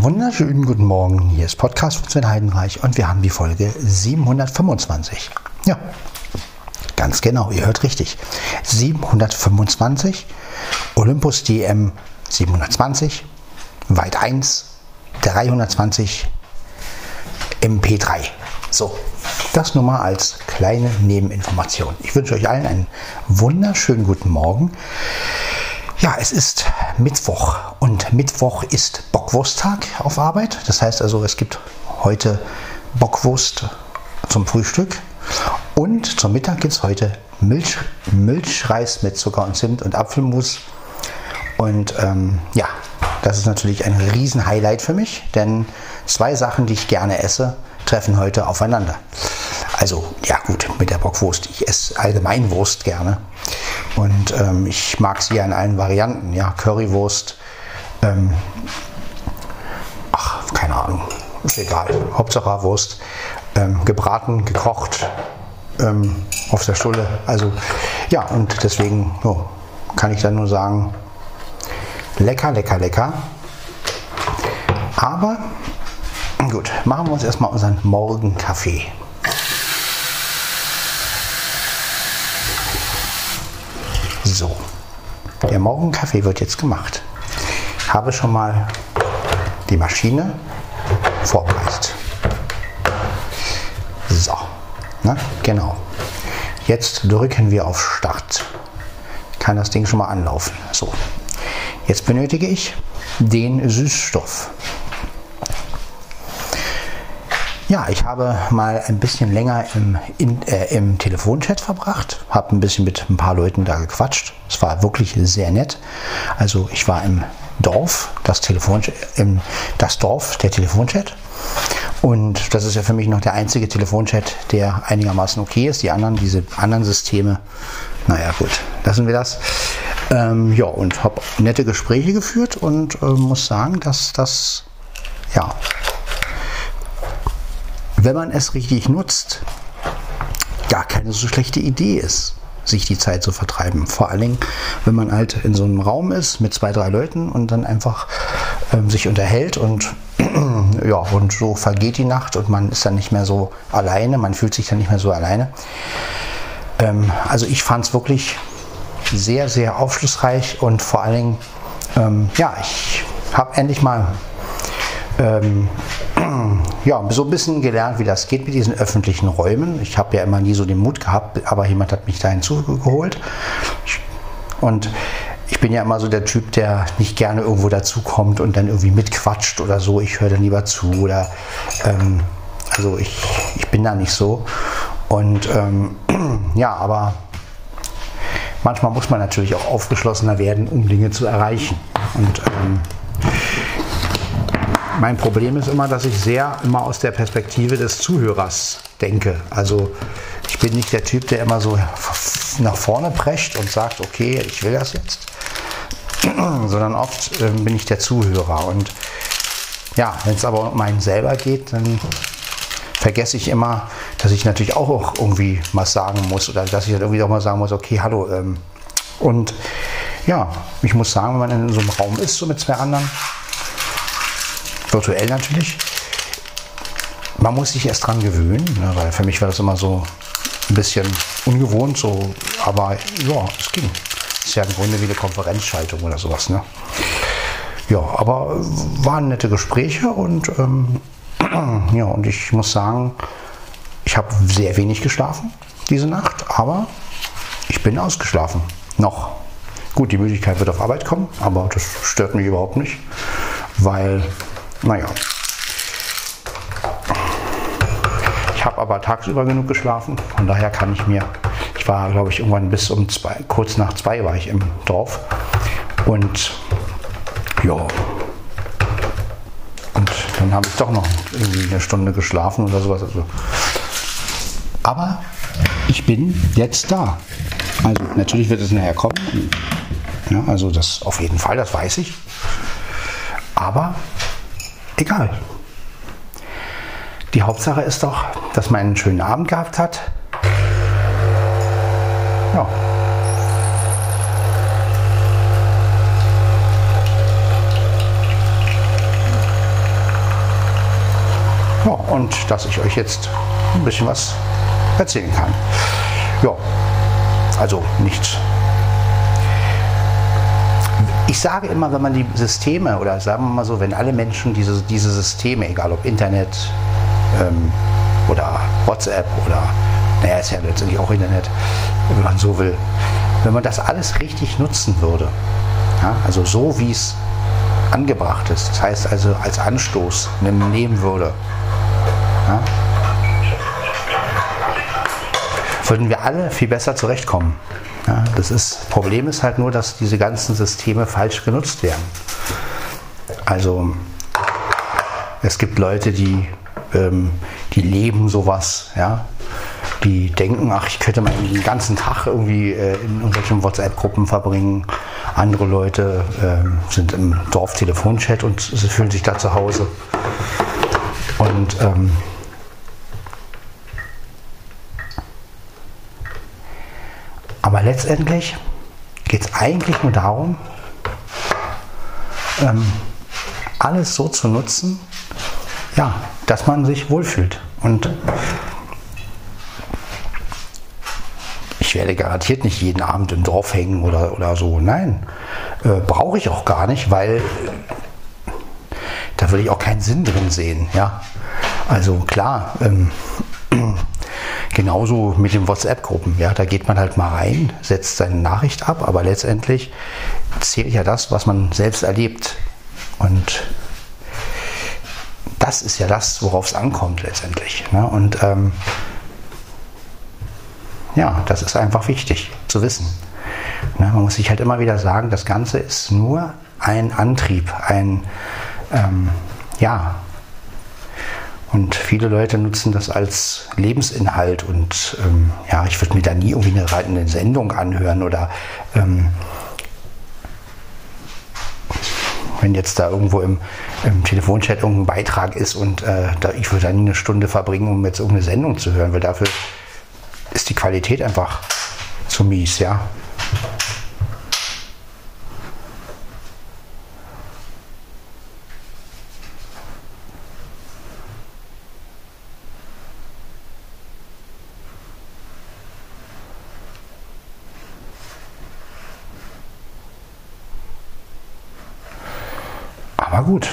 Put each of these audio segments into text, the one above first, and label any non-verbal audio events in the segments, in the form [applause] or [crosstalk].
Wunderschönen guten Morgen. Hier ist Podcast von Sven Heidenreich und wir haben die Folge 725. Ja, ganz genau, ihr hört richtig. 725, Olympus DM 720, Weit 1, 320, MP3. So, das nur mal als kleine Nebeninformation. Ich wünsche euch allen einen wunderschönen guten Morgen. Ja, es ist Mittwoch und Mittwoch ist Bockwursttag auf Arbeit. Das heißt also, es gibt heute Bockwurst zum Frühstück und zum Mittag gibt es heute Milch, Milchreis mit Zucker und Zimt und Apfelmus. Und ähm, ja, das ist natürlich ein Riesen-Highlight für mich, denn zwei Sachen, die ich gerne esse, treffen heute aufeinander. Also ja gut, mit der Bockwurst. Ich esse allgemein Wurst gerne. Und ähm, ich mag sie ja in allen Varianten. Ja, Currywurst. Ähm, ach, keine Ahnung. Ist egal. Hauptsache Wurst. Ähm, gebraten, gekocht. Ähm, auf der Stulle. Also ja, und deswegen oh, kann ich dann nur sagen, lecker, lecker, lecker. Aber gut, machen wir uns erstmal unseren Morgenkaffee. So, der Morgenkaffee wird jetzt gemacht. Ich habe schon mal die Maschine vorbereitet. So, na, genau. Jetzt drücken wir auf Start. Kann das Ding schon mal anlaufen. So, jetzt benötige ich den Süßstoff. Ja, ich habe mal ein bisschen länger im, in, äh, im Telefonchat verbracht, habe ein bisschen mit ein paar Leuten da gequatscht. Es war wirklich sehr nett. Also ich war im Dorf, das, Telefon, im, das Dorf, der Telefonchat. Und das ist ja für mich noch der einzige Telefonchat, der einigermaßen okay ist. Die anderen, diese anderen Systeme, naja gut, lassen wir das. Ähm, ja, und habe nette Gespräche geführt und äh, muss sagen, dass das ja wenn man es richtig nutzt, gar keine so schlechte Idee ist, sich die Zeit zu vertreiben. Vor allen Dingen, wenn man halt in so einem Raum ist mit zwei, drei Leuten und dann einfach ähm, sich unterhält und [clears throat] ja, und so vergeht die Nacht und man ist dann nicht mehr so alleine, man fühlt sich dann nicht mehr so alleine. Ähm, also ich fand es wirklich sehr, sehr aufschlussreich und vor allen Dingen, ähm, ja, ich habe endlich mal ähm, ja, so ein bisschen gelernt, wie das geht mit diesen öffentlichen Räumen. Ich habe ja immer nie so den Mut gehabt, aber jemand hat mich da hinzugeholt. Und ich bin ja immer so der Typ, der nicht gerne irgendwo dazukommt und dann irgendwie mitquatscht oder so. Ich höre dann lieber zu oder ähm, also ich, ich bin da nicht so. Und ähm, [clears throat] ja, aber manchmal muss man natürlich auch aufgeschlossener werden, um Dinge zu erreichen. Und ähm, mein Problem ist immer, dass ich sehr immer aus der Perspektive des Zuhörers denke. Also ich bin nicht der Typ, der immer so nach vorne prescht und sagt, okay, ich will das jetzt, [clears throat] sondern oft äh, bin ich der Zuhörer. Und ja, wenn es aber um einen selber geht, dann vergesse ich immer, dass ich natürlich auch irgendwie was sagen muss oder dass ich dann irgendwie auch mal sagen muss, okay, hallo. Ähm, und ja, ich muss sagen, wenn man in so einem Raum ist, so mit zwei anderen, virtuell natürlich. Man muss sich erst dran gewöhnen, ne, weil für mich war das immer so ein bisschen ungewohnt, so, aber ja, es ging. Ist ja im Grunde wie eine Konferenzschaltung oder sowas. Ne? Ja, aber waren nette Gespräche und ähm, [clears throat] ja, und ich muss sagen, ich habe sehr wenig geschlafen diese Nacht, aber ich bin ausgeschlafen. Noch. Gut, die Müdigkeit wird auf Arbeit kommen, aber das stört mich überhaupt nicht, weil naja. Ich habe aber tagsüber genug geschlafen, von daher kann ich mir, ich war glaube ich irgendwann bis um zwei, kurz nach zwei war ich im Dorf und ja. Und dann habe ich doch noch irgendwie eine Stunde geschlafen oder sowas. Also. Aber ich bin jetzt da. Also natürlich wird es nachher kommen. Ja, also das auf jeden Fall, das weiß ich. Aber egal. Die Hauptsache ist doch, dass man einen schönen Abend gehabt hat. Ja. Ja, und dass ich euch jetzt ein bisschen was erzählen kann. Ja, also nichts. Ich sage immer, wenn man die Systeme oder sagen wir mal so, wenn alle Menschen diese, diese Systeme, egal ob Internet ähm, oder WhatsApp oder, naja, ist ja letztendlich auch Internet, wenn man so will, wenn man das alles richtig nutzen würde, ja, also so wie es angebracht ist, das heißt also als Anstoß nehmen würde, ja, würden wir alle viel besser zurechtkommen. Ja, das ist, Problem ist halt nur, dass diese ganzen Systeme falsch genutzt werden. Also es gibt Leute, die, ähm, die leben sowas, ja, die denken, ach, ich könnte mal den ganzen Tag irgendwie äh, in irgendwelchen WhatsApp-Gruppen verbringen. Andere Leute äh, sind im Dorftelefonchat und sie fühlen sich da zu Hause. Und ähm, aber letztendlich geht es eigentlich nur darum, ähm, alles so zu nutzen, ja, dass man sich wohlfühlt. Und ich werde garantiert nicht jeden Abend im Dorf hängen oder, oder so. Nein, äh, brauche ich auch gar nicht, weil da würde ich auch keinen Sinn drin sehen. Ja? Also klar, ähm, genauso mit den WhatsApp-Gruppen. Ja? Da geht man halt mal rein, setzt seine Nachricht ab, aber letztendlich zählt ja das, was man selbst erlebt. Und das ist ja das, worauf es ankommt letztendlich. Ne? Und ähm, ja, das ist einfach wichtig zu wissen. Ne, man muss sich halt immer wieder sagen, das Ganze ist nur ein Antrieb, ein, ähm, ja, und viele Leute nutzen das als Lebensinhalt und ähm, ja, ich würde mir da nie irgendwie eine, eine Sendung anhören oder ähm, wenn jetzt da irgendwo im, im Telefonchat irgendein Beitrag ist und äh, da, ich würde da nie eine Stunde verbringen, um jetzt irgendeine Sendung zu hören, weil dafür ist die Qualität einfach zu mies, ja. Gut,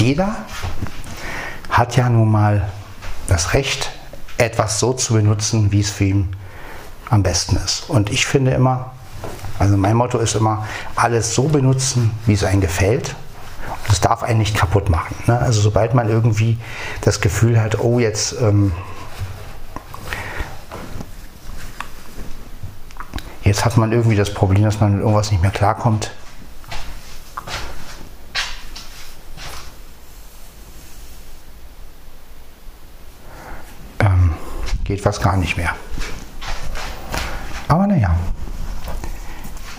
jeder hat ja nun mal das Recht, etwas so zu benutzen, wie es für ihn am besten ist. Und ich finde immer, also mein Motto ist immer, alles so benutzen, wie es einem gefällt. Und es darf einen nicht kaputt machen. Ne? Also sobald man irgendwie das Gefühl hat, oh jetzt... Ähm, jetzt hat man irgendwie das Problem, dass man mit irgendwas nicht mehr klarkommt, geht fast gar nicht mehr. Aber naja,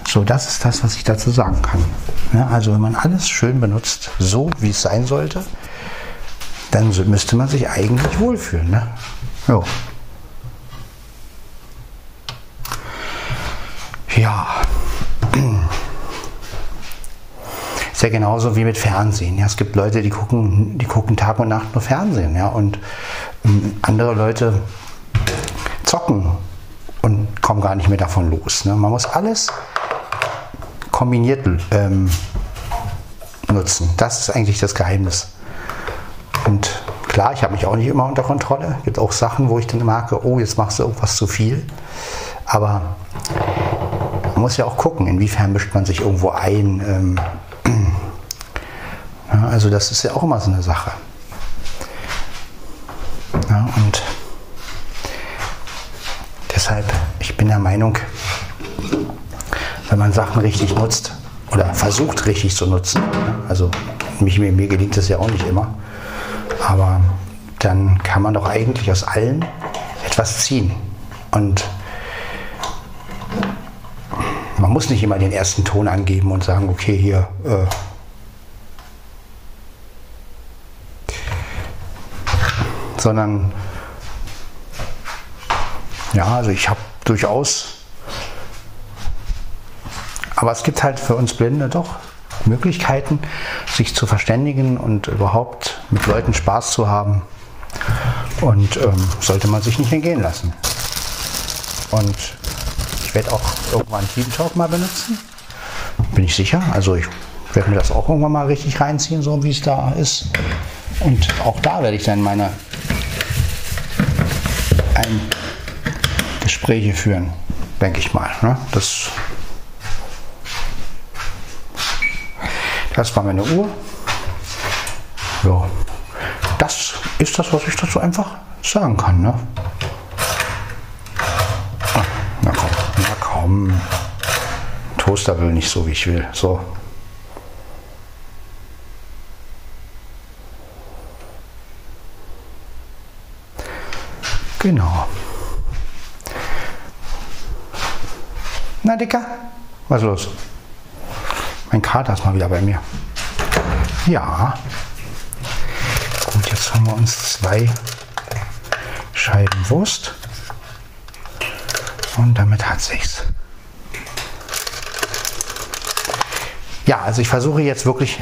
so das ist das, was ich dazu sagen kann. Ja, also wenn man alles schön benutzt, so wie es sein sollte, dann müsste man sich eigentlich wohlfühlen. Ne? Jo. Ja. Ist ja genauso wie mit Fernsehen. Ja, es gibt Leute, die gucken, die gucken Tag und Nacht nur Fernsehen. Ja, und ähm, andere Leute zocken und kommen gar nicht mehr davon los. Ne? Man muss alles kombiniert ähm, nutzen. Das ist eigentlich das Geheimnis. Und klar, ich habe mich auch nicht immer unter Kontrolle. Es gibt auch Sachen, wo ich dann merke, oh, jetzt machst du irgendwas zu viel. Aber man muss ja auch gucken, inwiefern mischt man sich irgendwo ein. Ähm, [clears throat] also das ist ja auch immer so eine Sache. Ja, und Deshalb, ich bin der Meinung, wenn man Sachen richtig nutzt oder versucht richtig zu nutzen, also mich, mir, mir gelingt es ja auch nicht immer, aber dann kann man doch eigentlich aus allen etwas ziehen. Und man muss nicht immer den ersten Ton angeben und sagen, okay, hier. Äh, sondern ja, also ich habe durchaus, aber es gibt halt für uns Blinde doch Möglichkeiten, sich zu verständigen und überhaupt mit Leuten Spaß zu haben. Und ähm, sollte man sich nicht entgehen lassen. Und ich werde auch irgendwann Team Talk mal benutzen. Bin ich sicher. Also ich werde mir das auch irgendwann mal richtig reinziehen, so wie es da ist. Und auch da werde ich dann meine ein Gespräche führen, denke ich mal. Ne? Das, das war meine Uhr. Ja, das ist das, was ich dazu einfach sagen kann. Ne? Ah, na komm, na komm. Toaster will nicht so, wie ich will. So. Genau. Na, Dicker, was ist los? Mein Kater ist mal wieder bei mir. Ja. Gut, jetzt haben wir uns zwei Scheiben Wurst. Und damit hat sich's. Ja, also ich versuche jetzt wirklich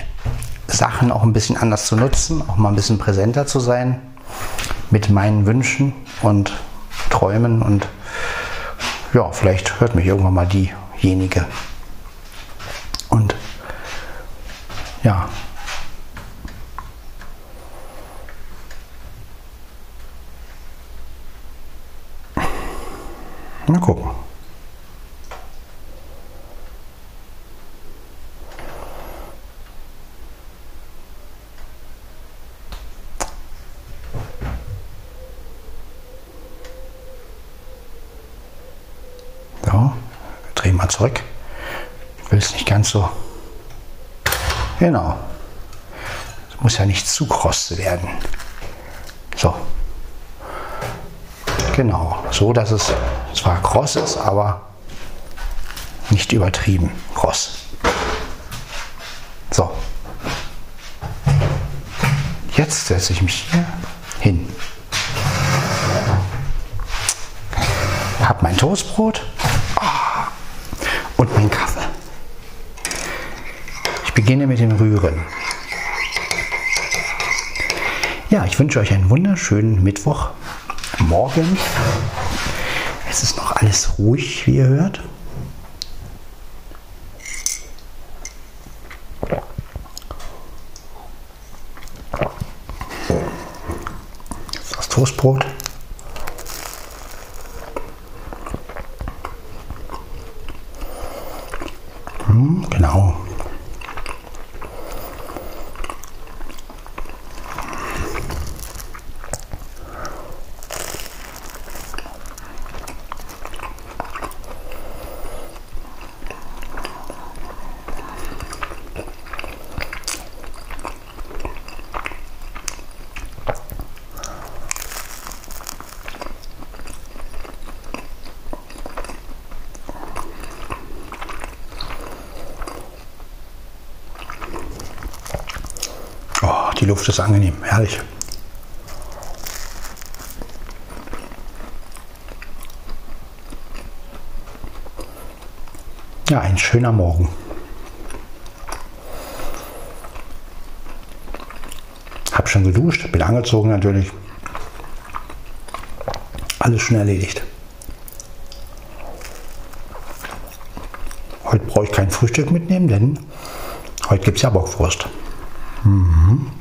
Sachen auch ein bisschen anders zu nutzen, auch mal ein bisschen präsenter zu sein mit meinen Wünschen und Träumen und ja, vielleicht hört mich irgendwann mal diejenige. Und ja. Mal gucken. mal zurück. Ich will es nicht ganz so. Genau. Es muss ja nicht zu kross werden. So. Genau. So, dass es zwar kross ist, aber nicht übertrieben kross. So. Jetzt setze ich mich hier hin. Habe mein Toastbrot und mein Kaffee. Ich beginne mit dem Rühren. Ja, ich wünsche euch einen wunderschönen Mittwochmorgen. Es ist noch alles ruhig, wie ihr hört. Das Toastbrot. Die Luft ist angenehm, herrlich. Ja, ein schöner Morgen. Hab schon geduscht, bin angezogen natürlich. Alles schon erledigt. Heute brauche ich kein Frühstück mitnehmen, denn heute gibt es ja Bockwurst. Mhm.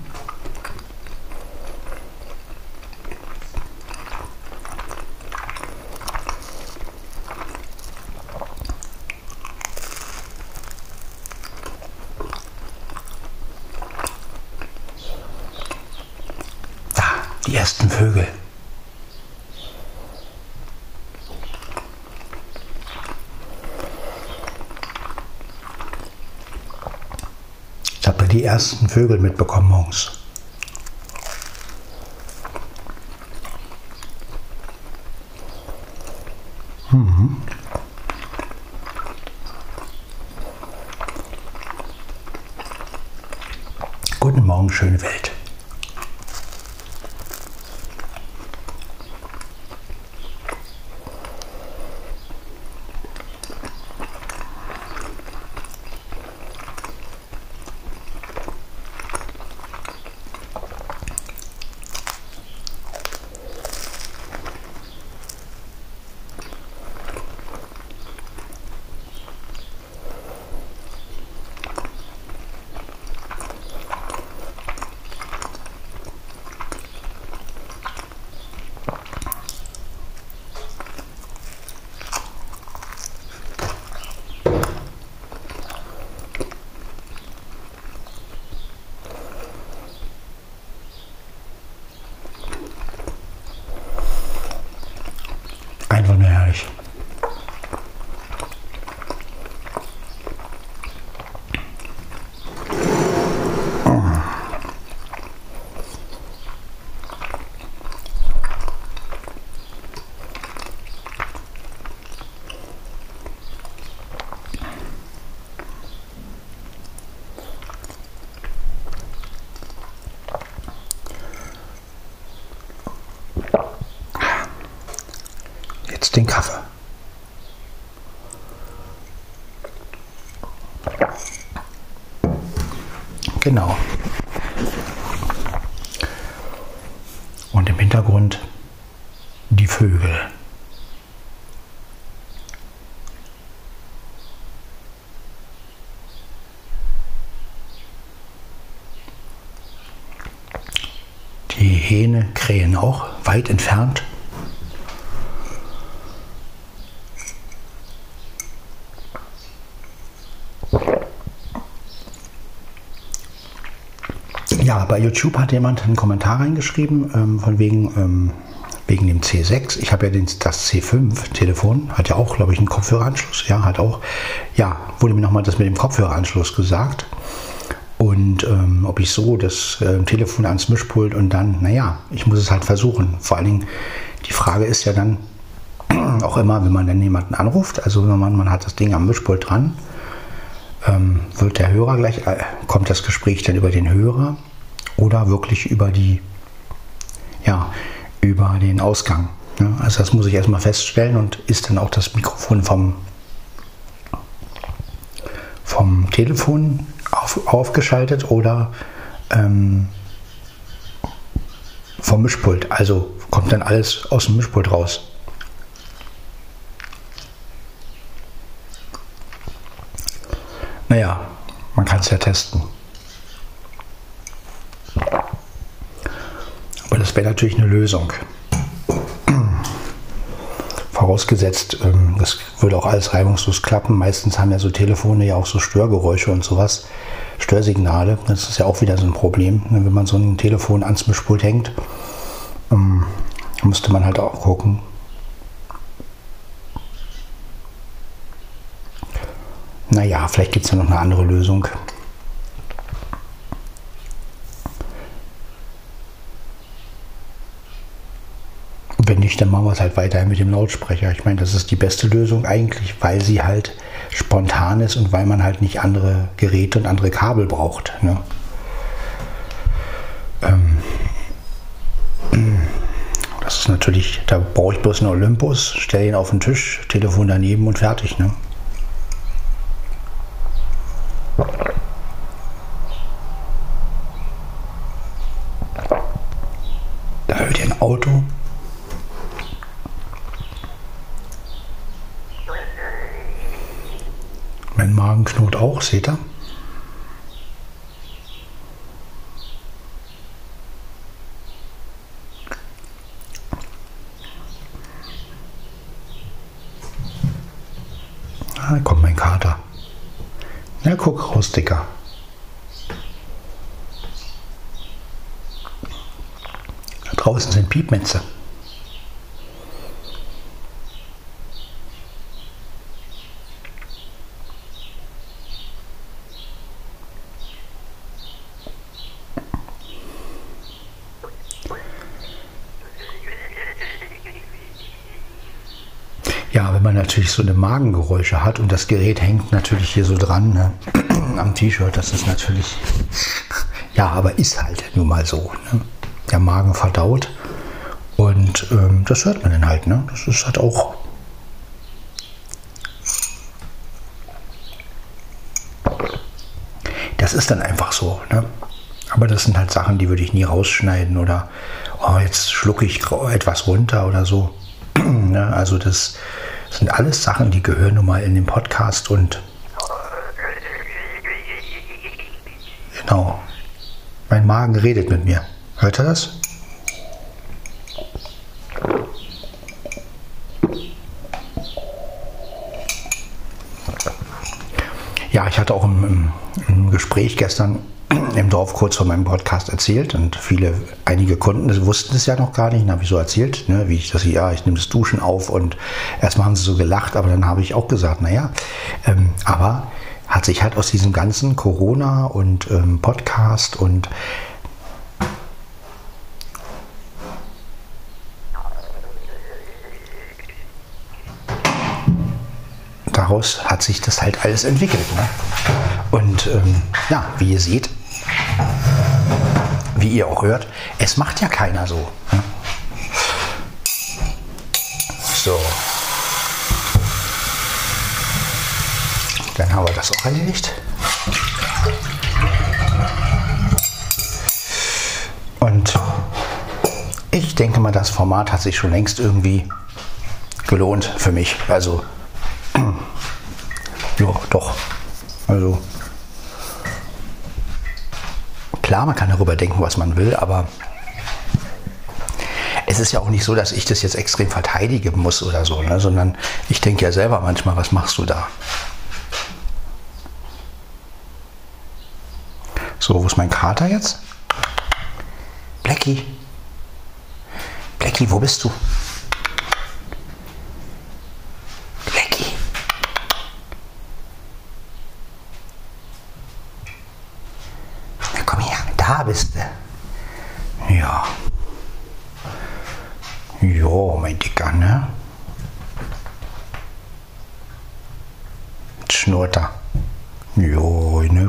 die ersten Vögel. Ich habe die ersten Vögel mitbekommen morgens. Mhm. Guten Morgen, schöne Welt. jetzt den Kaffee. Genau. Und im Hintergrund die Vögel. Die Hähne krähen auch weit entfernt. Bei YouTube hat jemand einen Kommentar reingeschrieben, ähm, von wegen, ähm, wegen dem C6. Ich habe ja den, das C5-Telefon, hat ja auch, glaube ich, einen Kopfhöreranschluss. Ja, hat auch, ja, wurde mir nochmal das mit dem Kopfhöreranschluss gesagt. Und ähm, ob ich so das äh, Telefon ans Mischpult und dann, naja, ich muss es halt versuchen. Vor allen Dingen, die Frage ist ja dann [clears throat] auch immer, wenn man dann jemanden anruft, also wenn man, man hat das Ding am Mischpult dran, ähm, wird der Hörer gleich, äh, kommt das Gespräch dann über den Hörer oder wirklich über die, ja, über den Ausgang. Ne? Also das muss ich erstmal feststellen und ist dann auch das Mikrofon vom, vom Telefon auf, aufgeschaltet oder ähm, vom Mischpult. Also kommt dann alles aus dem Mischpult raus. Naja, man kann es ja testen. Aber wäre natürlich eine Lösung. Vorausgesetzt, ähm, das würde auch alles reibungslos klappen. Meistens haben ja so Telefone ja auch so Störgeräusche und sowas, Störsignale. Das ist ja auch wieder so ein Problem. Ne? Wenn man so ein Telefon ans Mischpult hängt, ähm, müsste man halt auch gucken. Naja, vielleicht gibt es ja noch eine andere Lösung. Wenn nicht, dann machen wir es halt weiterhin mit dem Lautsprecher. Ich meine, das ist die beste Lösung eigentlich, weil sie halt spontan ist und weil man halt nicht andere Geräte und andere Kabel braucht. Ne? Ähm, das ist natürlich, da brauche ich bloß einen Olympus, stelle ihn auf den Tisch, Telefon daneben und fertig. Ne? Da hört ihr ein Auto. Mein Magen ihr? Ah, da kommt mein Kater. Na, guck raus, Dicker. Da draußen sind Piepmetze. Ja, wenn man natürlich so eine Magengeräusche hat und das Gerät hängt natürlich hier so dran ne, [clears throat] am T-Shirt, das ist natürlich, [laughs] ja, aber ist halt nun mal so. Ne? Der Magen verdaut und ähm, das hört man dann halt. Ne? Das ist halt auch. Das ist dann einfach so. Ne? Aber das sind halt Sachen, die würde ich nie rausschneiden oder oh, jetzt schlucke ich etwas runter oder so. [clears throat] Ne? Also das sind alles Sachen, die gehören nun mal in den Podcast und genau. Mein Magen redet mit mir. Hört er das? Ja, ich hatte auch im, im, im Gespräch gestern im Dorf kurz vor meinem Podcast erzählt und viele, einige Kunden wussten es ja noch gar nicht. Dann habe ich so erzählt, ne, wie ich das, ja, ich nehme das Duschen auf und erstmal haben sie so gelacht, aber dann habe ich auch gesagt, naja, ähm, aber hat sich halt aus diesem ganzen Corona und ähm, Podcast und daraus hat sich das halt alles entwickelt. Ne? Und ähm, ja, wie ihr seht, wie ihr auch hört, es macht ja keiner so. Ne? So. Dann haben wir das auch erledigt. Und ich denke mal, das Format hat sich schon längst irgendwie gelohnt für mich. Also, [clears throat] ja, doch. Also, klar, man kann darüber denken, was man will, aber es ist ja auch nicht so, dass ich das jetzt extrem verteidigen muss oder so, ne? sondern ich denke ja selber manchmal, was machst du da? So, wo ist mein Kater jetzt? Blackie. Blackie, wo bist du? Blackie. Na komm her, da bist du. Ja. Ja, mein Dicker, ne? Schnurrt er. Jo, ne,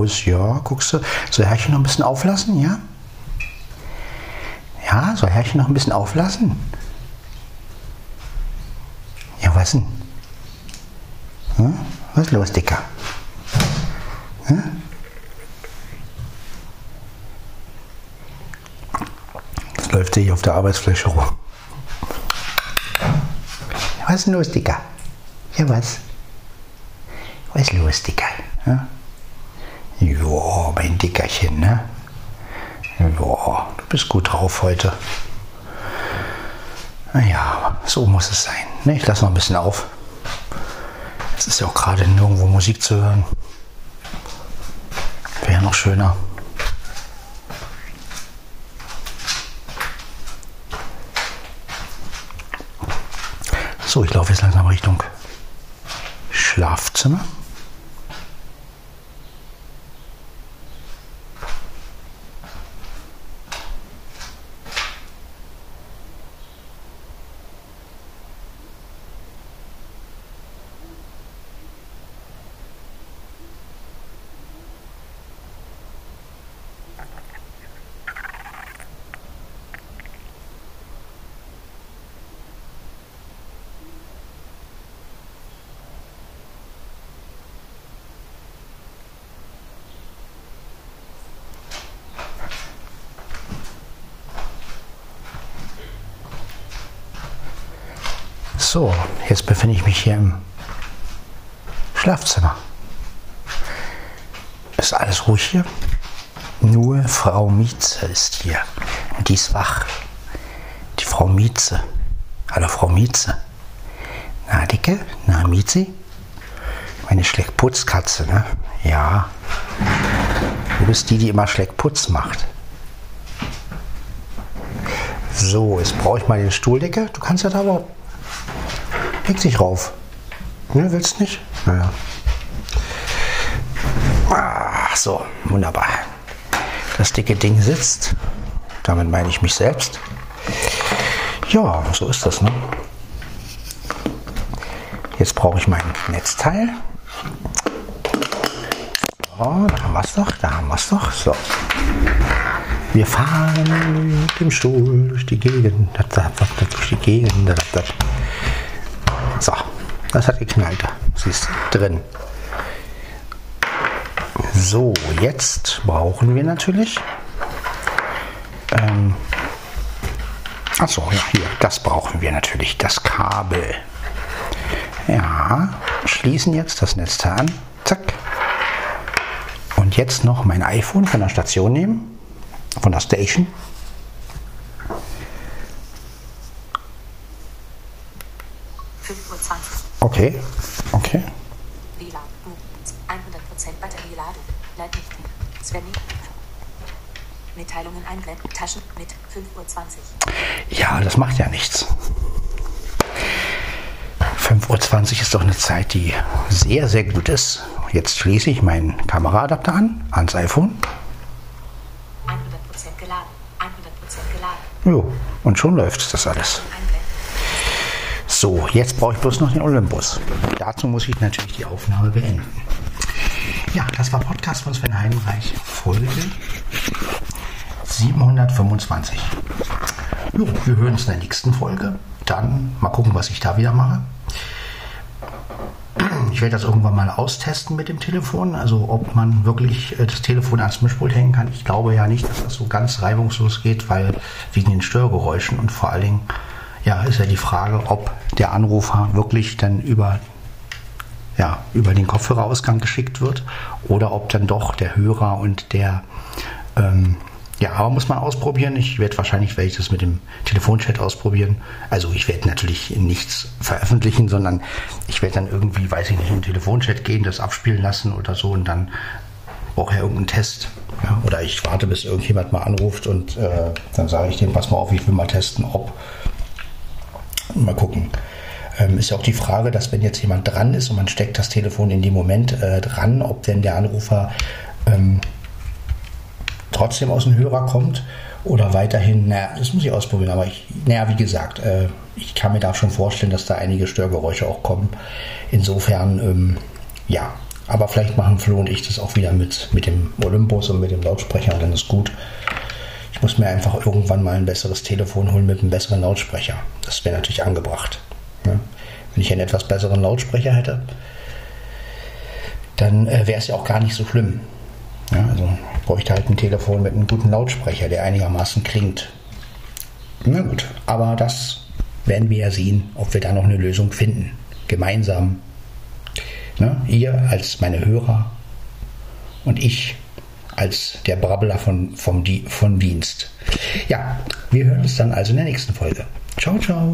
raus, ja, guckst du. Soll Herrchen noch ein bisschen auflassen, ja? Ja, soll Herrchen noch ein bisschen auflassen? Ja, was denn? Hm? Was ist los, Dicker? Hm? Das läuft sich auf der Arbeitsfläche rum. Was ist denn los, Dicker? Ja, was? Was ist los, Dicker? Ja, jo, mein Dickerchen, ne? Ja, du bist gut drauf heute. Naja, so muss es sein. Ne? Ich lasse noch ein bisschen auf. Es ist ja auch gerade nirgendwo Musik zu hören. Wäre noch schöner. So, ich laufe jetzt langsam Richtung Schlafzimmer. So, jetzt befinde ich mich hier im Schlafzimmer. Ist alles ruhig hier? Nur Frau Mieze ist hier. Und die ist wach. Die Frau Mieze. Hallo Frau Mieze. Na, Dicke? Na, Mieze? Meine Schleckputzkatze, ne? Ja. Du bist die, die immer Schleckputz macht. So, jetzt brauche ich mal den Stuhl, Dicke. Du kannst ja da aber Leg dich rauf. Ne, willst nicht? Naja. Ach so, wunderbar. Das dicke Ding sitzt. Damit meine ich mich selbst. Ja, so ist das, ne? Jetzt brauche ich mein Netzteil. So, da haben wir es doch, da haben wir es doch. So. Wir fahren mit dem Stuhl durch die Gegend. Durch die Gegend. Das hat geknallt. Sie ist drin. So, jetzt brauchen wir natürlich. Ähm, Achso, ja, hier, das brauchen wir natürlich, das Kabel. Ja, schließen jetzt das Netzteil an. Zack. Und jetzt noch mein iPhone von der Station nehmen, von der Station. Okay, okay. Lila, 100% Batterieladung. Leitung. Svenny. Mitteilungen einblenden. Taschen mit 5.20 Uhr. Ja, das macht ja nichts. 5.20 Uhr ist doch eine Zeit, die sehr, sehr gut ist. Jetzt schließe ich meinen Kameraadapter an, ans iPhone. 100% geladen. 100% geladen. Jo, und schon läuft das alles. So, jetzt brauche ich bloß noch den Olympus. Dazu muss ich natürlich die Aufnahme beenden. Ja, das war Podcast von Sven Heidenreich, Folge 725. Jo, wir hören uns in der nächsten Folge. Dann mal gucken, was ich da wieder mache. Ich ich werde das irgendwann mal austesten mit dem Telefon, also ob man wirklich äh, das Telefon ans Mischpult hängen kann. Ich glaube ja nicht, dass das so ganz reibungslos geht, weil wegen den Störgeräuschen und vor allen Dingen ja, ist ja die Frage, ob der Anrufer wirklich dann über ja, über den Kopfhörerausgang geschickt wird oder ob dann doch der Hörer und der ähm, ja, aber muss man ausprobieren. Ich werde wahrscheinlich werde ich das mit dem Telefonchat ausprobieren. Also ich werde natürlich nichts veröffentlichen, sondern ich werde dann irgendwie, weiß ich nicht, in den Telefonchat gehen, das abspielen lassen oder so und dann brauche ja irgendeinen Test. Ja, oder ich warte, bis irgendjemand mal anruft und äh, dann sage ich dem, pass mal auf, ich will mal testen, ob. Mal gucken. Ähm, ist ja auch die Frage, dass wenn jetzt jemand dran ist und man steckt das Telefon in dem Moment äh, dran, ob denn der Anrufer ähm, trotzdem aus dem Hörer kommt oder weiterhin, naja, das muss ich ausprobieren, aber ich, naja, wie gesagt, äh, ich kann mir da schon vorstellen, dass da einige Störgeräusche auch kommen. Insofern, ähm, ja, aber vielleicht machen Flo und ich das auch wieder mit, mit dem Olympus und mit dem Lautsprecher, dann ist gut. Muss mir einfach irgendwann mal ein besseres Telefon holen mit einem besseren Lautsprecher. Das wäre natürlich angebracht. Ne? Wenn ich einen etwas besseren Lautsprecher hätte, dann äh, wäre es ja auch gar nicht so schlimm. Ja, also ich bräuchte halt ein Telefon mit einem guten Lautsprecher, der einigermaßen klingt. Na gut, aber das werden wir ja sehen, ob wir da noch eine Lösung finden. Gemeinsam. Ne? Ihr als meine Hörer und ich als der Brabbler von, vom, von Dienst. Ja, wir hören uns dann also in der nächsten Folge. Ciao, ciao.